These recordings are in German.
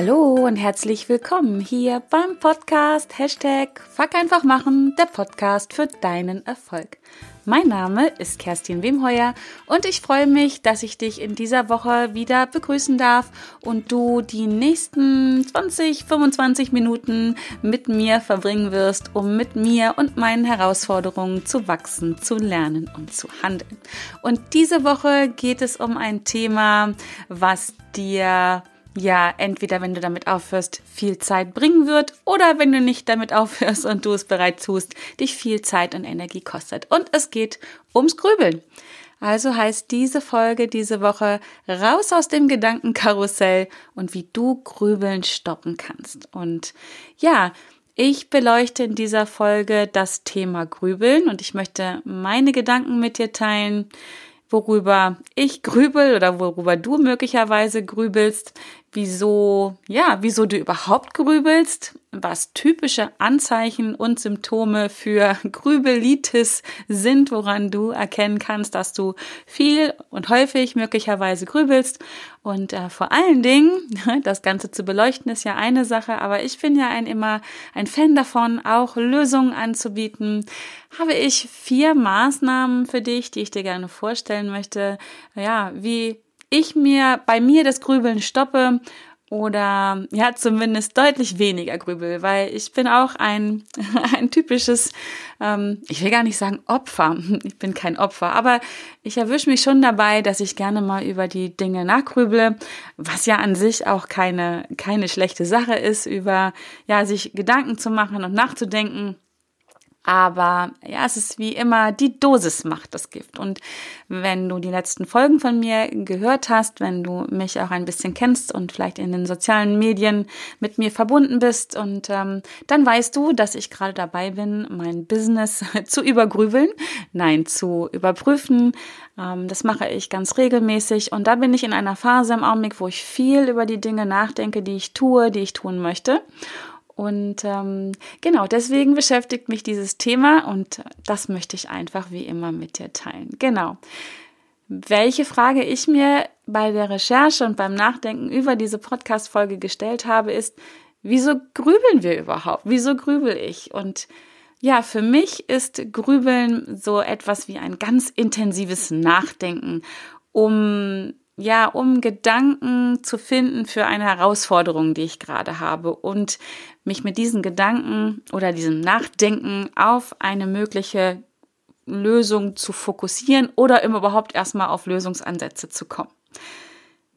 Hallo und herzlich willkommen hier beim Podcast Hashtag Fuck einfach machen, der Podcast für deinen Erfolg. Mein Name ist Kerstin Wemheuer und ich freue mich, dass ich dich in dieser Woche wieder begrüßen darf und du die nächsten 20, 25 Minuten mit mir verbringen wirst, um mit mir und meinen Herausforderungen zu wachsen, zu lernen und zu handeln. Und diese Woche geht es um ein Thema, was dir ja entweder, wenn du damit aufhörst, viel Zeit bringen wird oder wenn du nicht damit aufhörst und du es bereits tust, dich viel Zeit und Energie kostet. Und es geht ums Grübeln. Also heißt diese Folge diese Woche raus aus dem Gedankenkarussell und wie du Grübeln stoppen kannst. Und ja, ich beleuchte in dieser Folge das Thema Grübeln und ich möchte meine Gedanken mit dir teilen, worüber ich grübel oder worüber du möglicherweise grübelst, wieso, ja, wieso du überhaupt grübelst, was typische Anzeichen und Symptome für Grübelitis sind, woran du erkennen kannst, dass du viel und häufig möglicherweise grübelst. Und äh, vor allen Dingen, das Ganze zu beleuchten ist ja eine Sache, aber ich bin ja ein immer ein Fan davon, auch Lösungen anzubieten. Habe ich vier Maßnahmen für dich, die ich dir gerne vorstellen möchte, ja, wie ich mir bei mir das Grübeln stoppe oder ja zumindest deutlich weniger grübel, weil ich bin auch ein ein typisches, ähm, ich will gar nicht sagen Opfer, ich bin kein Opfer, aber ich erwische mich schon dabei, dass ich gerne mal über die Dinge nachgrüble, was ja an sich auch keine keine schlechte Sache ist, über ja sich Gedanken zu machen und nachzudenken. Aber ja, es ist wie immer, die Dosis macht das Gift. Und wenn du die letzten Folgen von mir gehört hast, wenn du mich auch ein bisschen kennst und vielleicht in den sozialen Medien mit mir verbunden bist, und ähm, dann weißt du, dass ich gerade dabei bin, mein Business zu übergrübeln, nein, zu überprüfen. Ähm, das mache ich ganz regelmäßig. Und da bin ich in einer Phase im Augenblick, wo ich viel über die Dinge nachdenke, die ich tue, die ich tun möchte. Und ähm, genau, deswegen beschäftigt mich dieses Thema und das möchte ich einfach wie immer mit dir teilen. Genau. Welche Frage ich mir bei der Recherche und beim Nachdenken über diese Podcast-Folge gestellt habe, ist, wieso grübeln wir überhaupt? Wieso grübel ich? Und ja, für mich ist Grübeln so etwas wie ein ganz intensives Nachdenken, um ja, um Gedanken zu finden für eine Herausforderung, die ich gerade habe und mich mit diesen Gedanken oder diesem Nachdenken auf eine mögliche Lösung zu fokussieren oder überhaupt erstmal auf Lösungsansätze zu kommen.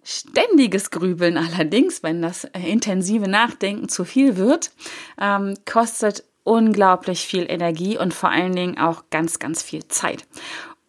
Ständiges Grübeln allerdings, wenn das intensive Nachdenken zu viel wird, ähm, kostet unglaublich viel Energie und vor allen Dingen auch ganz, ganz viel Zeit.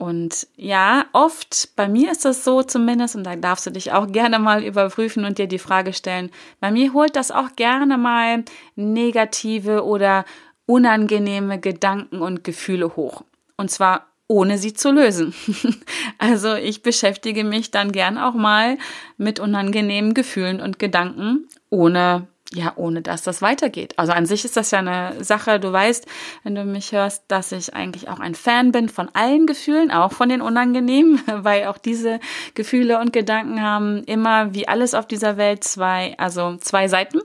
Und ja, oft, bei mir ist das so zumindest, und da darfst du dich auch gerne mal überprüfen und dir die Frage stellen, bei mir holt das auch gerne mal negative oder unangenehme Gedanken und Gefühle hoch. Und zwar ohne sie zu lösen. also ich beschäftige mich dann gern auch mal mit unangenehmen Gefühlen und Gedanken, ohne ja, ohne dass das weitergeht. Also an sich ist das ja eine Sache, du weißt, wenn du mich hörst, dass ich eigentlich auch ein Fan bin von allen Gefühlen, auch von den unangenehmen, weil auch diese Gefühle und Gedanken haben immer, wie alles auf dieser Welt, zwei, also zwei Seiten.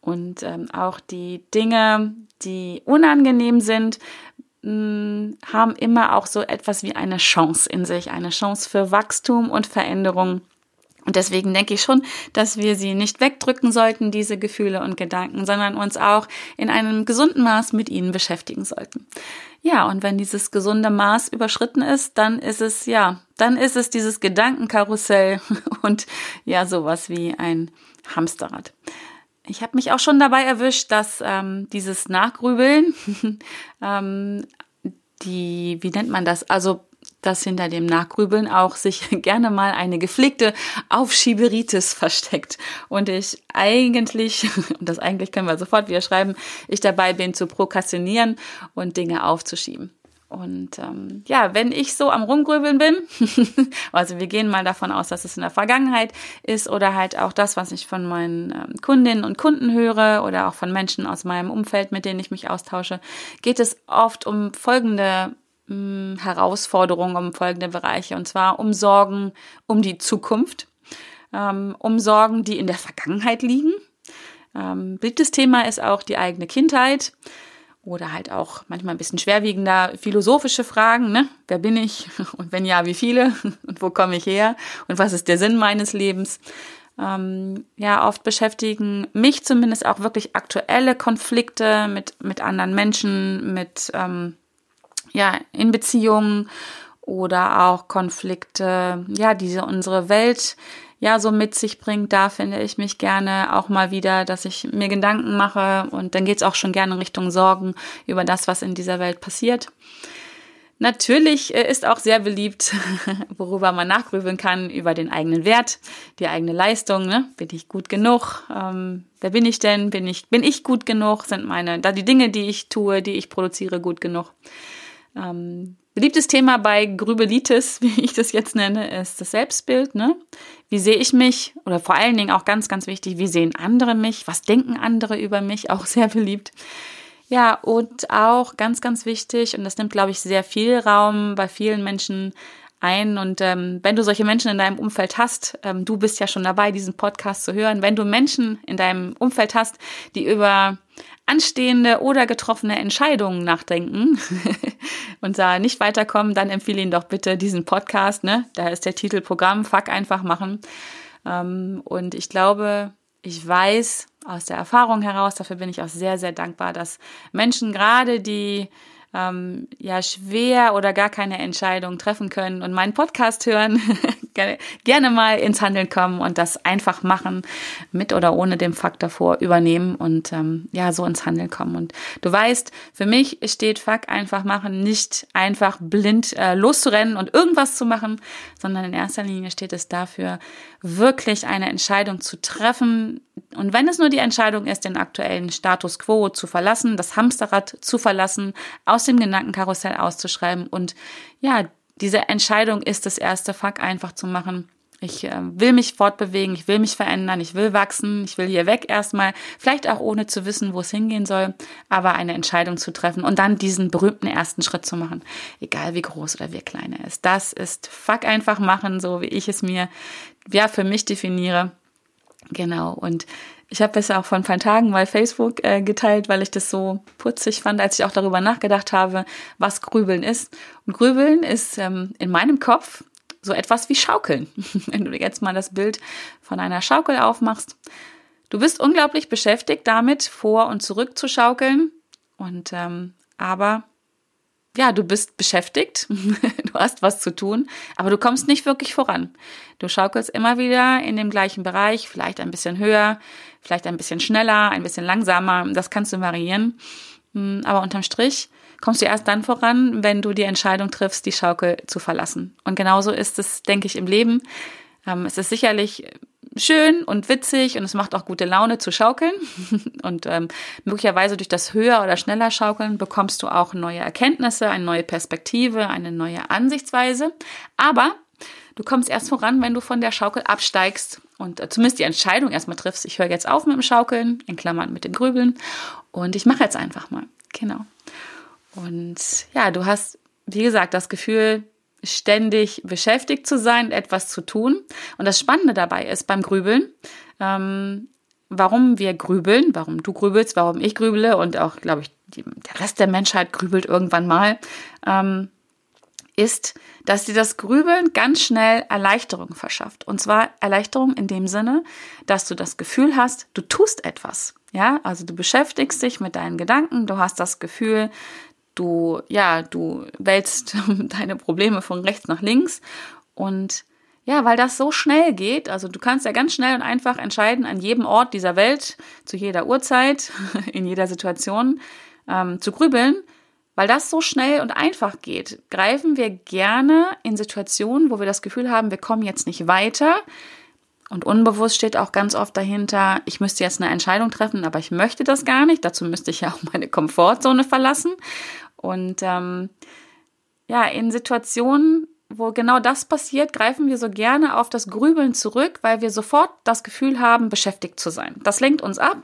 Und ähm, auch die Dinge, die unangenehm sind, mm, haben immer auch so etwas wie eine Chance in sich, eine Chance für Wachstum und Veränderung und deswegen denke ich schon, dass wir sie nicht wegdrücken sollten, diese Gefühle und Gedanken, sondern uns auch in einem gesunden Maß mit ihnen beschäftigen sollten. Ja, und wenn dieses gesunde Maß überschritten ist, dann ist es, ja, dann ist es dieses Gedankenkarussell und ja, sowas wie ein Hamsterrad. Ich habe mich auch schon dabei erwischt, dass ähm, dieses Nachgrübeln, ähm, die, wie nennt man das? Also dass hinter dem Nachgrübeln auch sich gerne mal eine gepflegte Aufschieberitis versteckt. Und ich eigentlich, und das eigentlich können wir sofort wieder schreiben, ich dabei bin zu prokrastinieren und Dinge aufzuschieben. Und ähm, ja, wenn ich so am Rumgrübeln bin, also wir gehen mal davon aus, dass es in der Vergangenheit ist oder halt auch das, was ich von meinen ähm, Kundinnen und Kunden höre oder auch von Menschen aus meinem Umfeld, mit denen ich mich austausche, geht es oft um folgende mh, Herausforderungen um folgende Bereiche. Und zwar um Sorgen um die Zukunft, ähm, um Sorgen, die in der Vergangenheit liegen, Ähm, beliebtes Thema ist auch die eigene Kindheit oder halt auch manchmal ein bisschen schwerwiegender philosophische Fragen. Ne? Wer bin ich? Und wenn ja, wie viele? Und wo komme ich her? Und was ist der Sinn meines Lebens? Ähm, ja, oft beschäftigen mich zumindest auch wirklich aktuelle Konflikte mit, mit anderen Menschen, mit, ähm, ja, in Beziehungen oder auch Konflikte, ja, die unsere Welt ja so mit sich bringt, da finde ich mich gerne auch mal wieder, dass ich mir Gedanken mache und dann geht es auch schon gerne in Richtung Sorgen über das, was in dieser Welt passiert. Natürlich äh, ist auch sehr beliebt, worüber man nachgrübeln kann, über den eigenen Wert, die eigene Leistung. Ne? Bin ich gut genug? Ähm, wer bin ich denn? Bin ich, bin ich gut genug? Sind meine, da die Dinge, die ich tue, die ich produziere, gut genug? Ähm, beliebtes Thema bei Grübelitis, wie ich das jetzt nenne, ist das Selbstbild. Ne? Wie sehe ich mich? Oder vor allen Dingen auch ganz, ganz wichtig, wie sehen andere mich? Was denken andere über mich? Auch sehr beliebt. Ja, und auch ganz, ganz wichtig, und das nimmt, glaube ich, sehr viel Raum bei vielen Menschen ein. Und ähm, wenn du solche Menschen in deinem Umfeld hast, ähm, du bist ja schon dabei, diesen Podcast zu hören, wenn du Menschen in deinem Umfeld hast, die über anstehende oder getroffene Entscheidungen nachdenken und da nicht weiterkommen, dann empfehle ihnen doch bitte diesen Podcast. Ne? Da ist der Titel Programm Fuck einfach machen. Ähm, und ich glaube, ich weiß aus der Erfahrung heraus, dafür bin ich auch sehr, sehr dankbar, dass Menschen gerade, die ähm, ja schwer oder gar keine Entscheidung treffen können und meinen Podcast hören, gerne mal ins Handeln kommen und das einfach machen, mit oder ohne dem Fuck davor übernehmen und ähm, ja, so ins Handeln kommen. Und du weißt, für mich steht Fuck einfach machen nicht einfach blind äh, loszurennen und irgendwas zu machen, sondern in erster Linie steht es dafür, wirklich eine Entscheidung zu treffen. Und wenn es nur die Entscheidung ist, den aktuellen Status quo zu verlassen, das Hamsterrad zu verlassen, aus dem Gedankenkarussell auszuschreiben und ja, diese Entscheidung ist das erste Fuck einfach zu machen. Ich äh, will mich fortbewegen, ich will mich verändern, ich will wachsen, ich will hier weg erstmal, vielleicht auch ohne zu wissen, wo es hingehen soll, aber eine Entscheidung zu treffen und dann diesen berühmten ersten Schritt zu machen, egal wie groß oder wie klein er ist. Das ist Fuck einfach machen, so wie ich es mir ja für mich definiere. Genau und ich habe es auch vor ein paar Tagen mal Facebook äh, geteilt, weil ich das so putzig fand, als ich auch darüber nachgedacht habe, was Grübeln ist. Und Grübeln ist ähm, in meinem Kopf so etwas wie Schaukeln. Wenn du jetzt mal das Bild von einer Schaukel aufmachst. Du bist unglaublich beschäftigt damit, vor und zurück zu schaukeln. Und ähm, aber ja, du bist beschäftigt, du hast was zu tun, aber du kommst nicht wirklich voran. Du schaukelst immer wieder in dem gleichen Bereich, vielleicht ein bisschen höher, vielleicht ein bisschen schneller, ein bisschen langsamer, das kannst du variieren. Hm, aber unterm Strich kommst du erst dann voran, wenn du die Entscheidung triffst, die Schaukel zu verlassen. Und genauso ist es, denke ich, im Leben. Ähm, es ist sicherlich schön und witzig und es macht auch gute Laune zu schaukeln. Und ähm, möglicherweise durch das höher oder schneller Schaukeln bekommst du auch neue Erkenntnisse, eine neue Perspektive, eine neue Ansichtsweise. Aber du kommst erst voran, wenn du von der Schaukel absteigst und äh, zumindest die Entscheidung erstmal triffst. Ich höre jetzt auf mit dem Schaukeln, in Klammern mit dem Grübeln und ich mache jetzt einfach mal. Genau. Und ja, du hast, wie gesagt, das Gefühl, ständig beschäftigt zu sein, etwas zu tun. Und das Spannende dabei ist beim Grübeln, ähm, warum wir grübeln, warum du grübelst, warum ich grübele und auch, glaube ich, die, der Rest der Menschheit grübelt irgendwann mal, ähm, ist, dass dir das Grübeln ganz schnell Erleichterung verschafft. Und zwar Erleichterung in dem Sinne, dass du das Gefühl hast, du tust etwas. Ja, also du beschäftigst dich mit deinen Gedanken, du hast das Gefühl, du, ja, du wälzt deine Probleme von rechts nach links und ja, weil das so schnell geht, also du kannst ja ganz schnell und einfach entscheiden, an jedem Ort dieser Welt, zu jeder Uhrzeit, in jeder Situation ähm, zu grübeln, weil das so schnell und einfach geht, greifen wir gerne in Situationen, wo wir das Gefühl haben, wir kommen jetzt nicht weiter. Und unbewusst steht auch ganz oft dahinter, ich müsste jetzt eine Entscheidung treffen, aber ich möchte das gar nicht. Dazu müsste ich ja auch meine Komfortzone verlassen. Und ähm, ja, in Situationen, wo genau das passiert, greifen wir so gerne auf das Grübeln zurück, weil wir sofort das Gefühl haben, beschäftigt zu sein. Das lenkt uns ab.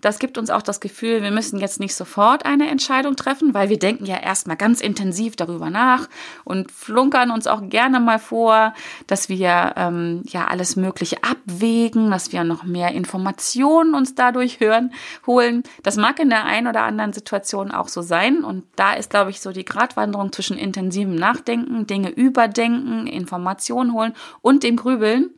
Das gibt uns auch das Gefühl, wir müssen jetzt nicht sofort eine Entscheidung treffen, weil wir denken ja erstmal ganz intensiv darüber nach und flunkern uns auch gerne mal vor, dass wir ähm, ja alles Mögliche abwägen, dass wir noch mehr Informationen uns dadurch hören, holen. Das mag in der einen oder anderen Situation auch so sein. Und da ist, glaube ich, so die Gratwanderung zwischen intensivem Nachdenken, Dinge überdenken, Informationen holen und dem Grübeln.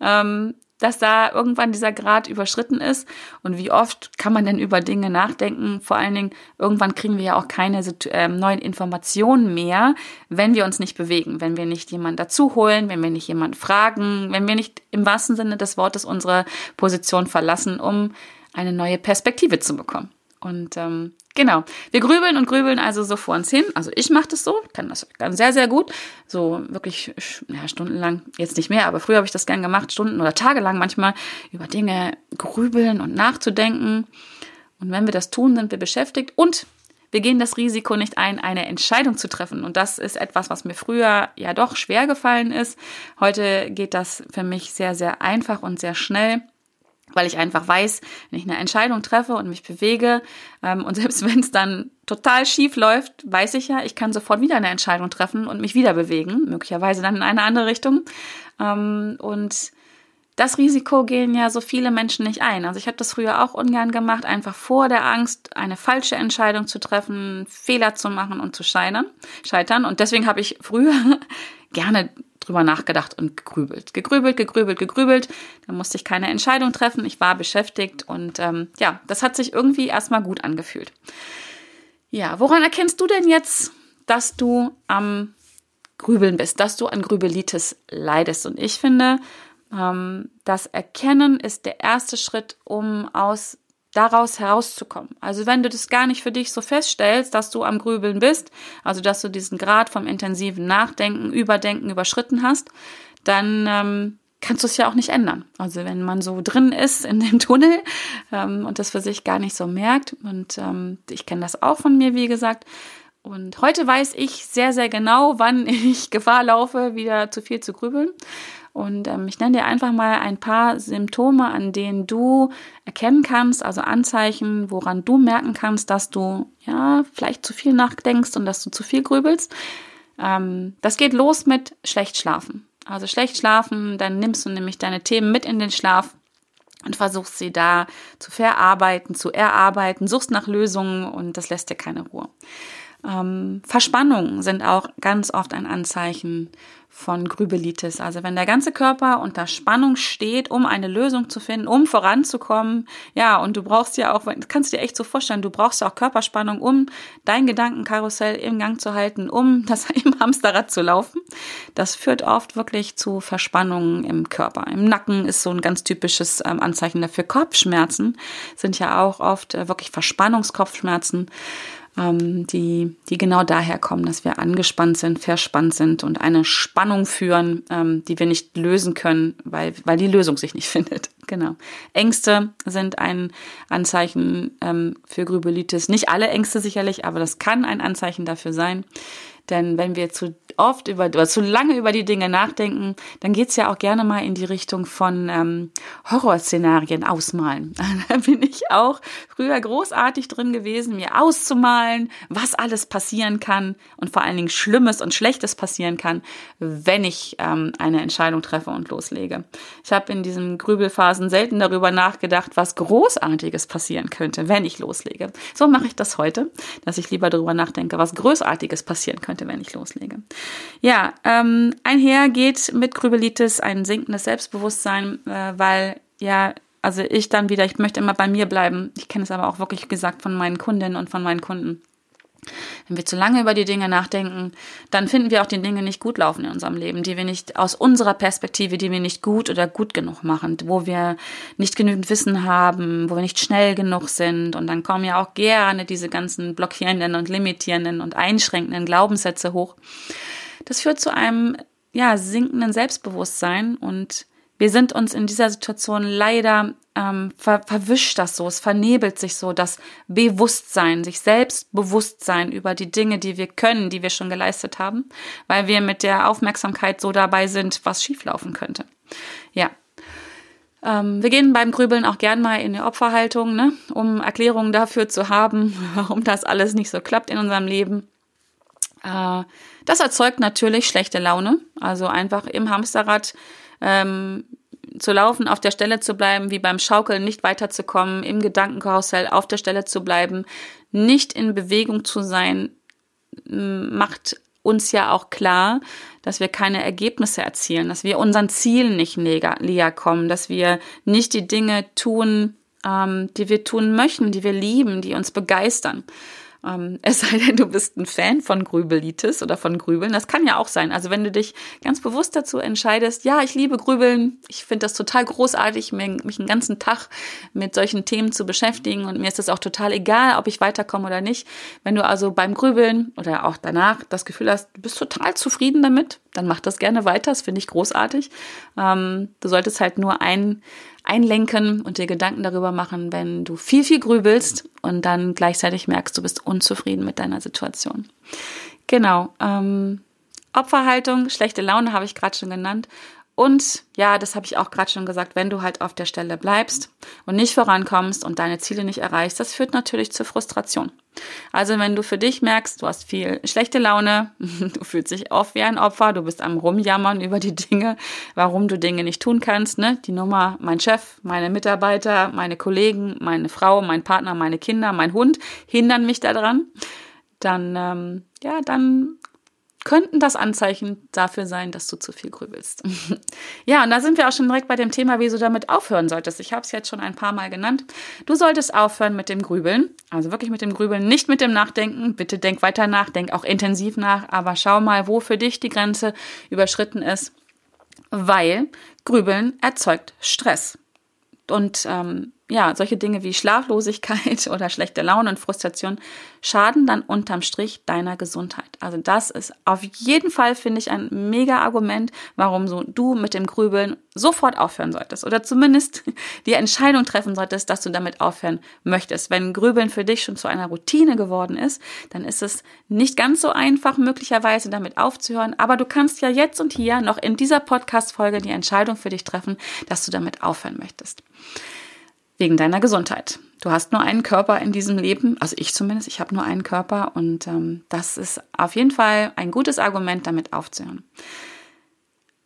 Ähm, dass da irgendwann dieser Grad überschritten ist. Und wie oft kann man denn über Dinge nachdenken? Vor allen Dingen, irgendwann kriegen wir ja auch keine äh, neuen Informationen mehr, wenn wir uns nicht bewegen, wenn wir nicht jemanden dazu holen, wenn wir nicht jemanden fragen, wenn wir nicht im wahrsten Sinne des Wortes unsere Position verlassen, um eine neue Perspektive zu bekommen. Und ähm, genau, wir grübeln und grübeln also so vor uns hin. Also ich mache das so, kann das ganz sehr, sehr gut. So wirklich ja, stundenlang, jetzt nicht mehr, aber früher habe ich das gern gemacht, Stunden oder tagelang manchmal über Dinge grübeln und nachzudenken. Und wenn wir das tun, sind wir beschäftigt und wir gehen das Risiko nicht ein, eine Entscheidung zu treffen. Und das ist etwas, was mir früher ja doch schwer gefallen ist. Heute geht das für mich sehr, sehr einfach und sehr schnell weil ich einfach weiß, wenn ich eine Entscheidung treffe und mich bewege ähm, und selbst wenn es dann total schief läuft, weiß ich ja, ich kann sofort wieder eine Entscheidung treffen und mich wieder bewegen, möglicherweise dann in eine andere Richtung. Ähm, und das Risiko gehen ja so viele Menschen nicht ein. Also ich habe das früher auch ungern gemacht, einfach vor der Angst, eine falsche Entscheidung zu treffen, Fehler zu machen und zu scheitern. scheitern. Und deswegen habe ich früher gerne drüber nachgedacht und gegrübelt. Gegrübelt, gegrübelt, gegrübelt. Da musste ich keine Entscheidung treffen. Ich war beschäftigt und ähm, ja, das hat sich irgendwie erstmal gut angefühlt. Ja, woran erkennst du denn jetzt, dass du am Grübeln bist, dass du an Grübelitis leidest? Und ich finde, ähm, das Erkennen ist der erste Schritt, um aus daraus herauszukommen. Also wenn du das gar nicht für dich so feststellst, dass du am Grübeln bist, also dass du diesen Grad vom intensiven Nachdenken, Überdenken überschritten hast, dann ähm, kannst du es ja auch nicht ändern. Also wenn man so drin ist in dem Tunnel ähm, und das für sich gar nicht so merkt, und ähm, ich kenne das auch von mir, wie gesagt, und heute weiß ich sehr, sehr genau, wann ich Gefahr laufe, wieder zu viel zu grübeln. Und ähm, ich nenne dir einfach mal ein paar Symptome, an denen du erkennen kannst, also Anzeichen, woran du merken kannst, dass du ja vielleicht zu viel nachdenkst und dass du zu viel grübelst. Ähm, das geht los mit schlecht schlafen. Also schlecht schlafen, dann nimmst du nämlich deine Themen mit in den Schlaf und versuchst sie da zu verarbeiten, zu erarbeiten, suchst nach Lösungen und das lässt dir keine Ruhe. Ähm, Verspannungen sind auch ganz oft ein Anzeichen von Grübelitis. Also wenn der ganze Körper unter Spannung steht, um eine Lösung zu finden, um voranzukommen, ja, und du brauchst ja auch, kannst dir echt so vorstellen, du brauchst ja auch Körperspannung, um dein Gedankenkarussell im Gang zu halten, um das im Hamsterrad zu laufen. Das führt oft wirklich zu Verspannungen im Körper. Im Nacken ist so ein ganz typisches ähm, Anzeichen dafür. Kopfschmerzen sind ja auch oft äh, wirklich Verspannungskopfschmerzen ähm, die, die genau daher kommen, dass wir angespannt sind, verspannt sind und eine Spannung führen, ähm, die wir nicht lösen können, weil, weil die Lösung sich nicht findet. Genau. Ängste sind ein Anzeichen ähm, für Grübelitis. Nicht alle Ängste sicherlich, aber das kann ein Anzeichen dafür sein. Denn wenn wir zu oft über oder zu lange über die Dinge nachdenken, dann geht's ja auch gerne mal in die Richtung von ähm, Horrorszenarien ausmalen. da bin ich auch früher großartig drin gewesen, mir auszumalen, was alles passieren kann und vor allen Dingen Schlimmes und Schlechtes passieren kann, wenn ich ähm, eine Entscheidung treffe und loslege. Ich habe in diesen Grübelphasen selten darüber nachgedacht, was Großartiges passieren könnte, wenn ich loslege. So mache ich das heute, dass ich lieber darüber nachdenke, was Großartiges passieren könnte, wenn ich loslege. Ja, ähm, einher geht mit Grübelitis ein sinkendes Selbstbewusstsein, äh, weil ja, also ich dann wieder, ich möchte immer bei mir bleiben. Ich kenne es aber auch wirklich gesagt von meinen Kundinnen und von meinen Kunden. Wenn wir zu lange über die Dinge nachdenken, dann finden wir auch die Dinge nicht gut laufen in unserem Leben, die wir nicht aus unserer Perspektive, die wir nicht gut oder gut genug machen, wo wir nicht genügend Wissen haben, wo wir nicht schnell genug sind. Und dann kommen ja auch gerne diese ganzen blockierenden und limitierenden und einschränkenden Glaubenssätze hoch. Das führt zu einem ja, sinkenden Selbstbewusstsein und wir sind uns in dieser Situation leider ähm, ver verwischt das so, es vernebelt sich so das Bewusstsein, sich selbst Bewusstsein über die Dinge, die wir können, die wir schon geleistet haben, weil wir mit der Aufmerksamkeit so dabei sind, was schieflaufen könnte. Ja. Ähm, wir gehen beim Grübeln auch gern mal in die Opferhaltung, ne, um Erklärungen dafür zu haben, warum das alles nicht so klappt in unserem Leben. Äh, das erzeugt natürlich schlechte Laune, also einfach im Hamsterrad ähm, zu laufen, auf der Stelle zu bleiben, wie beim Schaukeln nicht weiterzukommen, im Gedankenkarussell auf der Stelle zu bleiben, nicht in Bewegung zu sein, macht uns ja auch klar, dass wir keine Ergebnisse erzielen, dass wir unseren Zielen nicht näher kommen, dass wir nicht die Dinge tun, ähm, die wir tun möchten, die wir lieben, die uns begeistern. Ähm, es sei denn, du bist ein Fan von Grübelitis oder von Grübeln. Das kann ja auch sein. Also wenn du dich ganz bewusst dazu entscheidest, ja, ich liebe Grübeln, ich finde das total großartig, mich einen ganzen Tag mit solchen Themen zu beschäftigen und mir ist es auch total egal, ob ich weiterkomme oder nicht. Wenn du also beim Grübeln oder auch danach das Gefühl hast, du bist total zufrieden damit, dann mach das gerne weiter. Das finde ich großartig. Ähm, du solltest halt nur ein einlenken und dir Gedanken darüber machen, wenn du viel, viel grübelst und dann gleichzeitig merkst, du bist unzufrieden mit deiner Situation. Genau. Ähm, Opferhaltung, schlechte Laune habe ich gerade schon genannt. Und ja, das habe ich auch gerade schon gesagt, wenn du halt auf der Stelle bleibst und nicht vorankommst und deine Ziele nicht erreichst, das führt natürlich zur Frustration. Also wenn du für dich merkst, du hast viel schlechte Laune, du fühlst dich oft wie ein Opfer, du bist am Rumjammern über die Dinge, warum du Dinge nicht tun kannst, ne? Die Nummer, mein Chef, meine Mitarbeiter, meine Kollegen, meine Frau, mein Partner, meine Kinder, mein Hund hindern mich daran, dann ähm, ja, dann könnten das Anzeichen dafür sein, dass du zu viel grübelst. ja, und da sind wir auch schon direkt bei dem Thema, wie du damit aufhören solltest. Ich habe es jetzt schon ein paar Mal genannt. Du solltest aufhören mit dem Grübeln, also wirklich mit dem Grübeln, nicht mit dem Nachdenken. Bitte denk weiter nach, denk auch intensiv nach, aber schau mal, wo für dich die Grenze überschritten ist, weil Grübeln erzeugt Stress. Und ähm, ja, solche Dinge wie Schlaflosigkeit oder schlechte Laune und Frustration schaden dann unterm Strich deiner Gesundheit. Also das ist auf jeden Fall, finde ich, ein mega Argument, warum so du mit dem Grübeln sofort aufhören solltest oder zumindest die Entscheidung treffen solltest, dass du damit aufhören möchtest. Wenn Grübeln für dich schon zu einer Routine geworden ist, dann ist es nicht ganz so einfach, möglicherweise damit aufzuhören, aber du kannst ja jetzt und hier noch in dieser Podcast-Folge die Entscheidung für dich treffen, dass du damit aufhören möchtest wegen deiner Gesundheit. Du hast nur einen Körper in diesem Leben, also ich zumindest, ich habe nur einen Körper und ähm, das ist auf jeden Fall ein gutes Argument, damit aufzuhören.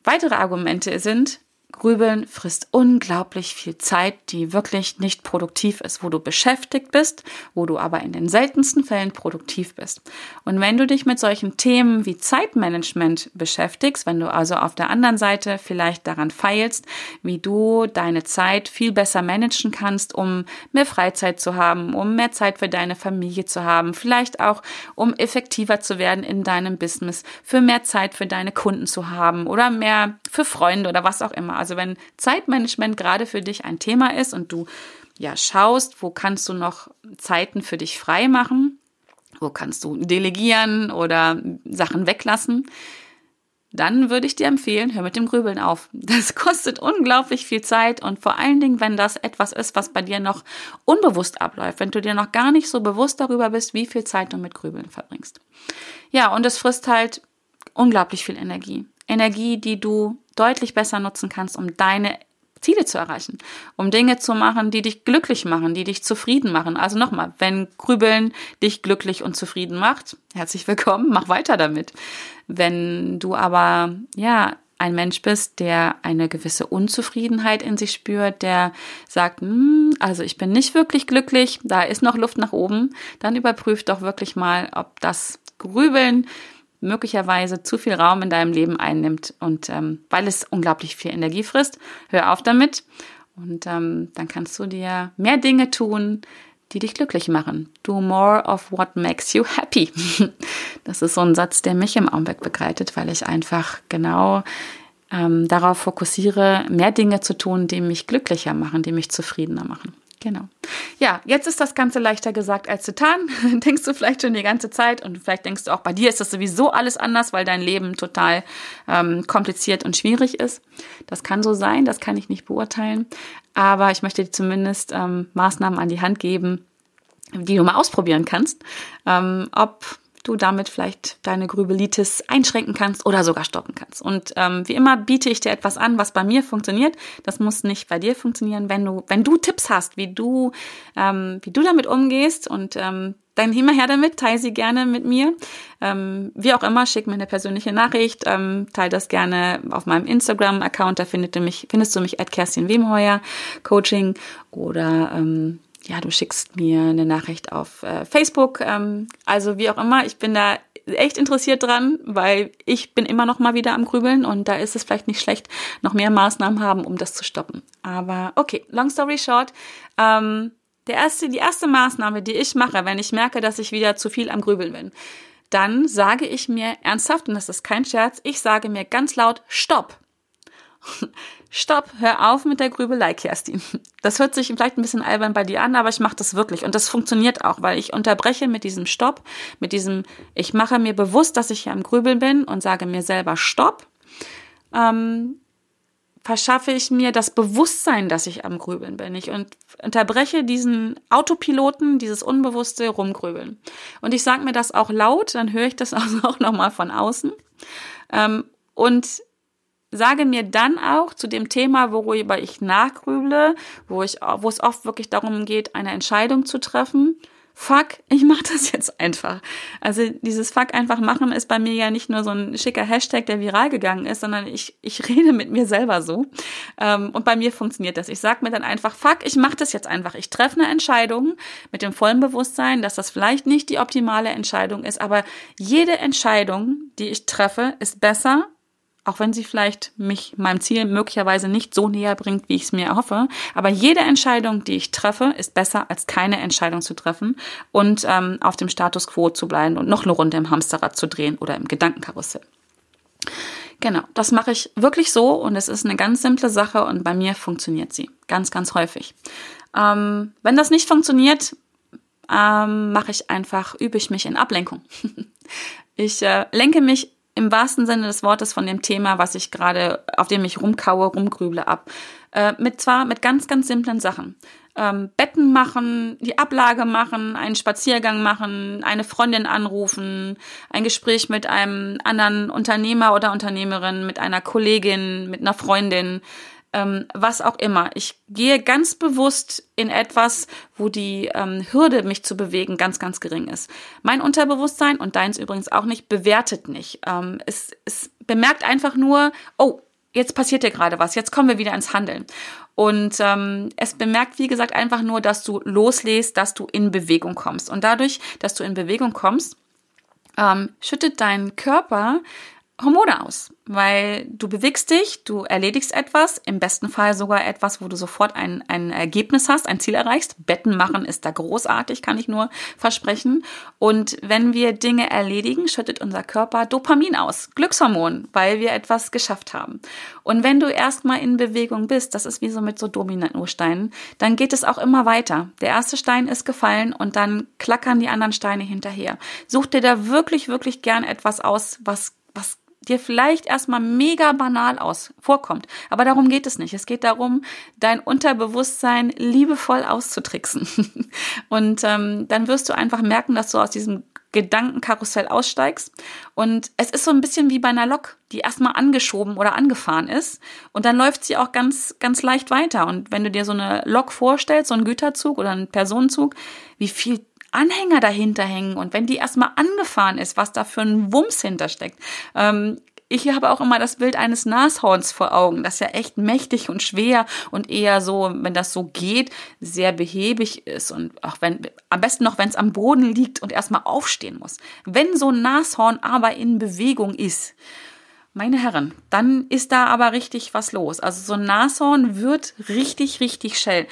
Weitere Argumente sind, Grübeln frisst unglaublich viel Zeit, die wirklich nicht produktiv ist, wo du beschäftigt bist, wo du aber in den seltensten Fällen produktiv bist. Und wenn du dich mit solchen Themen wie Zeitmanagement beschäftigst, wenn du also auf der anderen Seite vielleicht daran feilst, wie du deine Zeit viel besser managen kannst, um mehr Freizeit zu haben, um mehr Zeit für deine Familie zu haben, vielleicht auch um effektiver zu werden in deinem Business, für mehr Zeit für deine Kunden zu haben oder mehr für Freunde oder was auch immer. Also wenn Zeitmanagement gerade für dich ein Thema ist und du ja schaust, wo kannst du noch Zeiten für dich frei machen, wo kannst du delegieren oder Sachen weglassen, dann würde ich dir empfehlen, hör mit dem Grübeln auf. Das kostet unglaublich viel Zeit und vor allen Dingen, wenn das etwas ist, was bei dir noch unbewusst abläuft, wenn du dir noch gar nicht so bewusst darüber bist, wie viel Zeit du mit Grübeln verbringst. Ja, und es frisst halt unglaublich viel Energie. Energie, die du deutlich besser nutzen kannst, um deine Ziele zu erreichen, um Dinge zu machen, die dich glücklich machen, die dich zufrieden machen. Also nochmal, wenn Grübeln dich glücklich und zufrieden macht, herzlich willkommen, mach weiter damit. Wenn du aber, ja, ein Mensch bist, der eine gewisse Unzufriedenheit in sich spürt, der sagt, hm, also ich bin nicht wirklich glücklich, da ist noch Luft nach oben, dann überprüf doch wirklich mal, ob das Grübeln möglicherweise zu viel Raum in deinem Leben einnimmt und ähm, weil es unglaublich viel Energie frisst, hör auf damit und ähm, dann kannst du dir mehr Dinge tun, die dich glücklich machen. Do more of what makes you happy. Das ist so ein Satz, der mich im Augenblick begleitet, weil ich einfach genau ähm, darauf fokussiere, mehr Dinge zu tun, die mich glücklicher machen, die mich zufriedener machen. Genau. Ja, jetzt ist das Ganze leichter gesagt als getan. denkst du vielleicht schon die ganze Zeit und vielleicht denkst du auch, bei dir ist das sowieso alles anders, weil dein Leben total ähm, kompliziert und schwierig ist. Das kann so sein, das kann ich nicht beurteilen. Aber ich möchte dir zumindest ähm, Maßnahmen an die Hand geben, die du mal ausprobieren kannst, ähm, ob du damit vielleicht deine Grübelitis einschränken kannst oder sogar stoppen kannst. Und ähm, wie immer biete ich dir etwas an, was bei mir funktioniert. Das muss nicht bei dir funktionieren. Wenn du, wenn du Tipps hast, wie du, ähm, wie du damit umgehst und ähm, dann immer her damit, teile sie gerne mit mir. Ähm, wie auch immer, schick mir eine persönliche Nachricht, ähm, teile das gerne auf meinem Instagram-Account, da findest du mich, findest du mich at Kerstin Wemheuer Coaching oder ähm, ja, du schickst mir eine Nachricht auf äh, Facebook. Ähm, also wie auch immer, ich bin da echt interessiert dran, weil ich bin immer noch mal wieder am Grübeln und da ist es vielleicht nicht schlecht, noch mehr Maßnahmen haben, um das zu stoppen. Aber okay, long story short, ähm, der erste, die erste Maßnahme, die ich mache, wenn ich merke, dass ich wieder zu viel am Grübeln bin, dann sage ich mir ernsthaft, und das ist kein Scherz, ich sage mir ganz laut, stopp. Stopp, hör auf mit der Grübelei, Kerstin. Das hört sich vielleicht ein bisschen albern bei dir an, aber ich mache das wirklich. Und das funktioniert auch, weil ich unterbreche mit diesem Stopp, mit diesem, ich mache mir bewusst, dass ich hier am Grübeln bin und sage mir selber Stopp. Ähm, verschaffe ich mir das Bewusstsein, dass ich am Grübeln bin. Ich unterbreche diesen Autopiloten, dieses unbewusste Rumgrübeln. Und ich sage mir das auch laut, dann höre ich das auch nochmal von außen. Ähm, und sage mir dann auch zu dem Thema, worüber ich nachgrüble, wo ich, wo es oft wirklich darum geht, eine Entscheidung zu treffen. Fuck, ich mache das jetzt einfach. Also dieses Fuck einfach machen ist bei mir ja nicht nur so ein schicker Hashtag, der viral gegangen ist, sondern ich, ich rede mit mir selber so. Ähm, und bei mir funktioniert das. Ich sage mir dann einfach, fuck, ich mache das jetzt einfach. Ich treffe eine Entscheidung mit dem vollen Bewusstsein, dass das vielleicht nicht die optimale Entscheidung ist, aber jede Entscheidung, die ich treffe, ist besser auch wenn sie vielleicht mich meinem Ziel möglicherweise nicht so näher bringt, wie ich es mir erhoffe. Aber jede Entscheidung, die ich treffe, ist besser als keine Entscheidung zu treffen und ähm, auf dem Status quo zu bleiben und noch eine Runde im Hamsterrad zu drehen oder im Gedankenkarussell. Genau, das mache ich wirklich so und es ist eine ganz simple Sache und bei mir funktioniert sie ganz, ganz häufig. Ähm, wenn das nicht funktioniert, ähm, mache ich einfach, übe ich mich in Ablenkung. ich äh, lenke mich im wahrsten Sinne des Wortes von dem Thema, was ich gerade, auf dem ich rumkaue, rumgrüble ab. Äh, mit zwar mit ganz, ganz simplen Sachen. Ähm, Betten machen, die Ablage machen, einen Spaziergang machen, eine Freundin anrufen, ein Gespräch mit einem anderen Unternehmer oder Unternehmerin, mit einer Kollegin, mit einer Freundin, ähm, was auch immer. Ich gehe ganz bewusst in etwas, wo die ähm, Hürde, mich zu bewegen, ganz, ganz gering ist. Mein Unterbewusstsein und deins übrigens auch nicht, bewertet nicht. Ähm, es, es bemerkt einfach nur, oh, jetzt passiert dir gerade was, jetzt kommen wir wieder ins Handeln. Und ähm, es bemerkt, wie gesagt, einfach nur, dass du loslässt, dass du in Bewegung kommst. Und dadurch, dass du in Bewegung kommst, ähm, schüttet dein Körper Hormone aus, weil du bewegst dich, du erledigst etwas, im besten Fall sogar etwas, wo du sofort ein, ein Ergebnis hast, ein Ziel erreichst. Betten machen ist da großartig, kann ich nur versprechen. Und wenn wir Dinge erledigen, schüttet unser Körper Dopamin aus, Glückshormon, weil wir etwas geschafft haben. Und wenn du erstmal in Bewegung bist, das ist wie so mit so Dominosteinen, dann geht es auch immer weiter. Der erste Stein ist gefallen und dann klackern die anderen Steine hinterher. Such dir da wirklich, wirklich gern etwas aus, was was dir vielleicht erstmal mega banal aus vorkommt. Aber darum geht es nicht. Es geht darum, dein Unterbewusstsein liebevoll auszutricksen. Und ähm, dann wirst du einfach merken, dass du aus diesem Gedankenkarussell aussteigst. Und es ist so ein bisschen wie bei einer Lok, die erstmal angeschoben oder angefahren ist. Und dann läuft sie auch ganz, ganz leicht weiter. Und wenn du dir so eine Lok vorstellst, so einen Güterzug oder einen Personenzug, wie viel Anhänger dahinter hängen und wenn die erstmal angefahren ist, was da für ein Wumms hintersteckt. Ähm, ich habe auch immer das Bild eines Nashorns vor Augen, das ja echt mächtig und schwer und eher so, wenn das so geht, sehr behäbig ist und auch wenn, am besten noch, wenn es am Boden liegt und erstmal aufstehen muss. Wenn so ein Nashorn aber in Bewegung ist, meine Herren, dann ist da aber richtig was los. Also so ein Nashorn wird richtig, richtig schnell.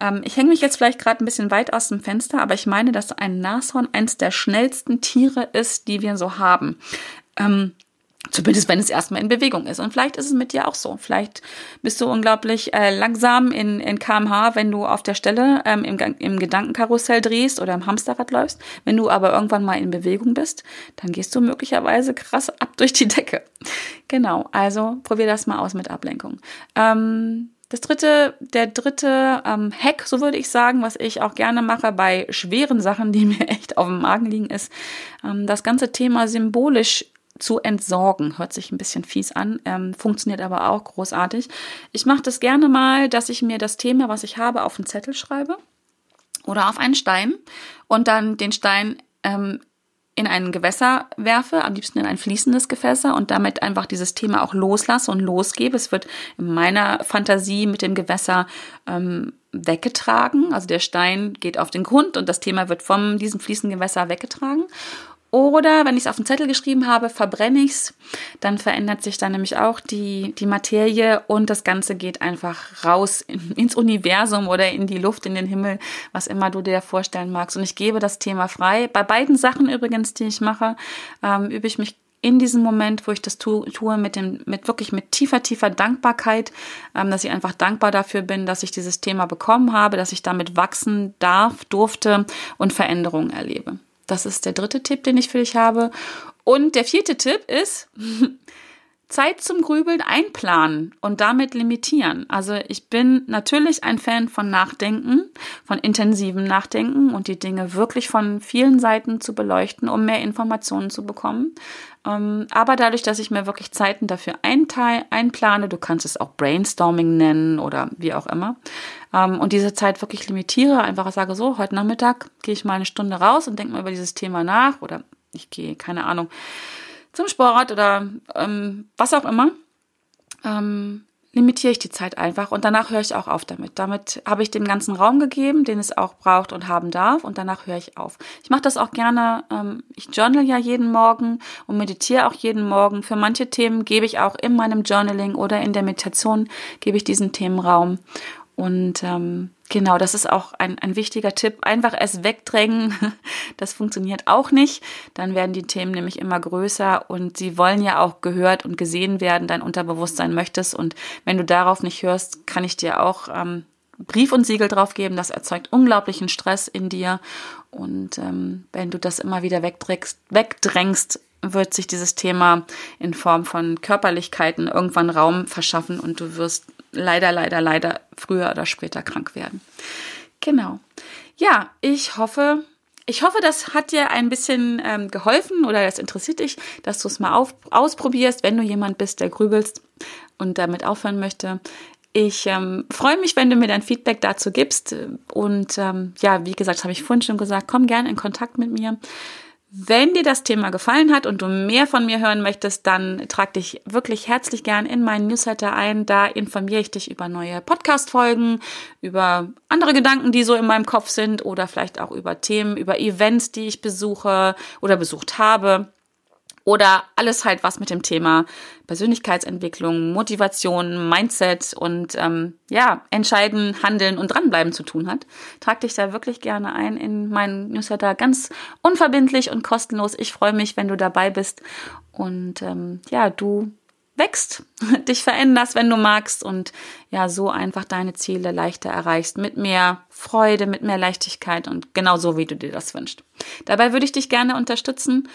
Ähm, ich hänge mich jetzt vielleicht gerade ein bisschen weit aus dem Fenster, aber ich meine, dass ein Nashorn eins der schnellsten Tiere ist, die wir so haben. Ähm, Zumindest wenn es erstmal in Bewegung ist. Und vielleicht ist es mit dir auch so. Vielleicht bist du unglaublich äh, langsam in, in kmh, wenn du auf der Stelle ähm, im, im Gedankenkarussell drehst oder im Hamsterrad läufst. Wenn du aber irgendwann mal in Bewegung bist, dann gehst du möglicherweise krass ab durch die Decke. Genau, also probier das mal aus mit Ablenkung. Ähm, das dritte, der dritte ähm, Hack, so würde ich sagen, was ich auch gerne mache bei schweren Sachen, die mir echt auf dem Magen liegen, ist ähm, das ganze Thema symbolisch zu entsorgen. Hört sich ein bisschen fies an, ähm, funktioniert aber auch großartig. Ich mache das gerne mal, dass ich mir das Thema, was ich habe, auf einen Zettel schreibe oder auf einen Stein und dann den Stein ähm, in ein Gewässer werfe, am liebsten in ein fließendes Gewässer und damit einfach dieses Thema auch loslasse und losgebe. Es wird in meiner Fantasie mit dem Gewässer ähm, weggetragen. Also der Stein geht auf den Grund und das Thema wird von diesem fließenden Gewässer weggetragen. Oder wenn ich es auf den Zettel geschrieben habe, verbrenne ich es. Dann verändert sich dann nämlich auch die, die Materie und das Ganze geht einfach raus in, ins Universum oder in die Luft, in den Himmel, was immer du dir vorstellen magst. Und ich gebe das Thema frei. Bei beiden Sachen übrigens, die ich mache, ähm, übe ich mich in diesem Moment, wo ich das tue, tue mit dem, mit wirklich mit tiefer, tiefer Dankbarkeit, ähm, dass ich einfach dankbar dafür bin, dass ich dieses Thema bekommen habe, dass ich damit wachsen darf, durfte und Veränderungen erlebe. Das ist der dritte Tipp, den ich für dich habe. Und der vierte Tipp ist, Zeit zum Grübeln einplanen und damit limitieren. Also ich bin natürlich ein Fan von Nachdenken, von intensivem Nachdenken und die Dinge wirklich von vielen Seiten zu beleuchten, um mehr Informationen zu bekommen. Ähm, aber dadurch, dass ich mir wirklich Zeiten dafür einplane, du kannst es auch Brainstorming nennen oder wie auch immer, ähm, und diese Zeit wirklich limitiere, einfach sage so, heute Nachmittag gehe ich mal eine Stunde raus und denke mal über dieses Thema nach oder ich gehe, keine Ahnung, zum Sport oder ähm, was auch immer, ähm, limitiere ich die Zeit einfach und danach höre ich auch auf damit. Damit habe ich dem ganzen Raum gegeben, den es auch braucht und haben darf und danach höre ich auf. Ich mache das auch gerne, ähm, ich journal ja jeden Morgen und meditiere auch jeden Morgen. Für manche Themen gebe ich auch in meinem Journaling oder in der Meditation, gebe ich diesen Themen Raum. Und ähm, genau, das ist auch ein, ein wichtiger Tipp. Einfach es wegdrängen, das funktioniert auch nicht. Dann werden die Themen nämlich immer größer und sie wollen ja auch gehört und gesehen werden, dein Unterbewusstsein möchtest. Und wenn du darauf nicht hörst, kann ich dir auch ähm, Brief und Siegel drauf geben. Das erzeugt unglaublichen Stress in dir. Und ähm, wenn du das immer wieder wegdrängst, wegdrängst, wird sich dieses Thema in Form von Körperlichkeiten irgendwann Raum verschaffen und du wirst leider, leider, leider früher oder später krank werden. Genau. Ja, ich hoffe, ich hoffe, das hat dir ein bisschen ähm, geholfen oder das interessiert dich, dass du es mal auf, ausprobierst, wenn du jemand bist, der grübelst und damit aufhören möchte. Ich ähm, freue mich, wenn du mir dein Feedback dazu gibst. Und ähm, ja, wie gesagt, habe ich vorhin schon gesagt, komm gerne in Kontakt mit mir. Wenn dir das Thema gefallen hat und du mehr von mir hören möchtest, dann trag dich wirklich herzlich gern in meinen Newsletter ein. Da informiere ich dich über neue Podcast-Folgen, über andere Gedanken, die so in meinem Kopf sind oder vielleicht auch über Themen, über Events, die ich besuche oder besucht habe oder alles halt, was mit dem Thema Persönlichkeitsentwicklung, Motivation, Mindset und ähm, ja, entscheiden, handeln und dranbleiben zu tun hat. Trag dich da wirklich gerne ein in meinen Newsletter, ganz unverbindlich und kostenlos. Ich freue mich, wenn du dabei bist und ähm, ja, du wächst, dich veränderst, wenn du magst und ja, so einfach deine Ziele leichter erreichst, mit mehr Freude, mit mehr Leichtigkeit und genau so, wie du dir das wünschst. Dabei würde ich dich gerne unterstützen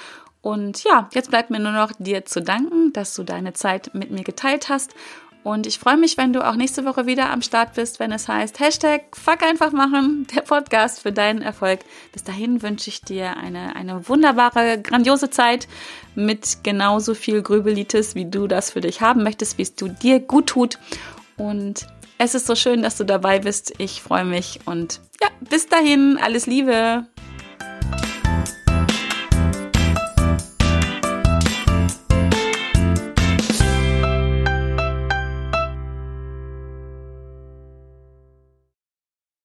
und ja, jetzt bleibt mir nur noch dir zu danken, dass du deine Zeit mit mir geteilt hast. Und ich freue mich, wenn du auch nächste Woche wieder am Start bist, wenn es heißt Hashtag Fuck einfach machen, der Podcast für deinen Erfolg. Bis dahin wünsche ich dir eine, eine wunderbare, grandiose Zeit mit genauso viel Grübelitis, wie du das für dich haben möchtest, wie es du dir gut tut. Und es ist so schön, dass du dabei bist. Ich freue mich und ja, bis dahin, alles Liebe.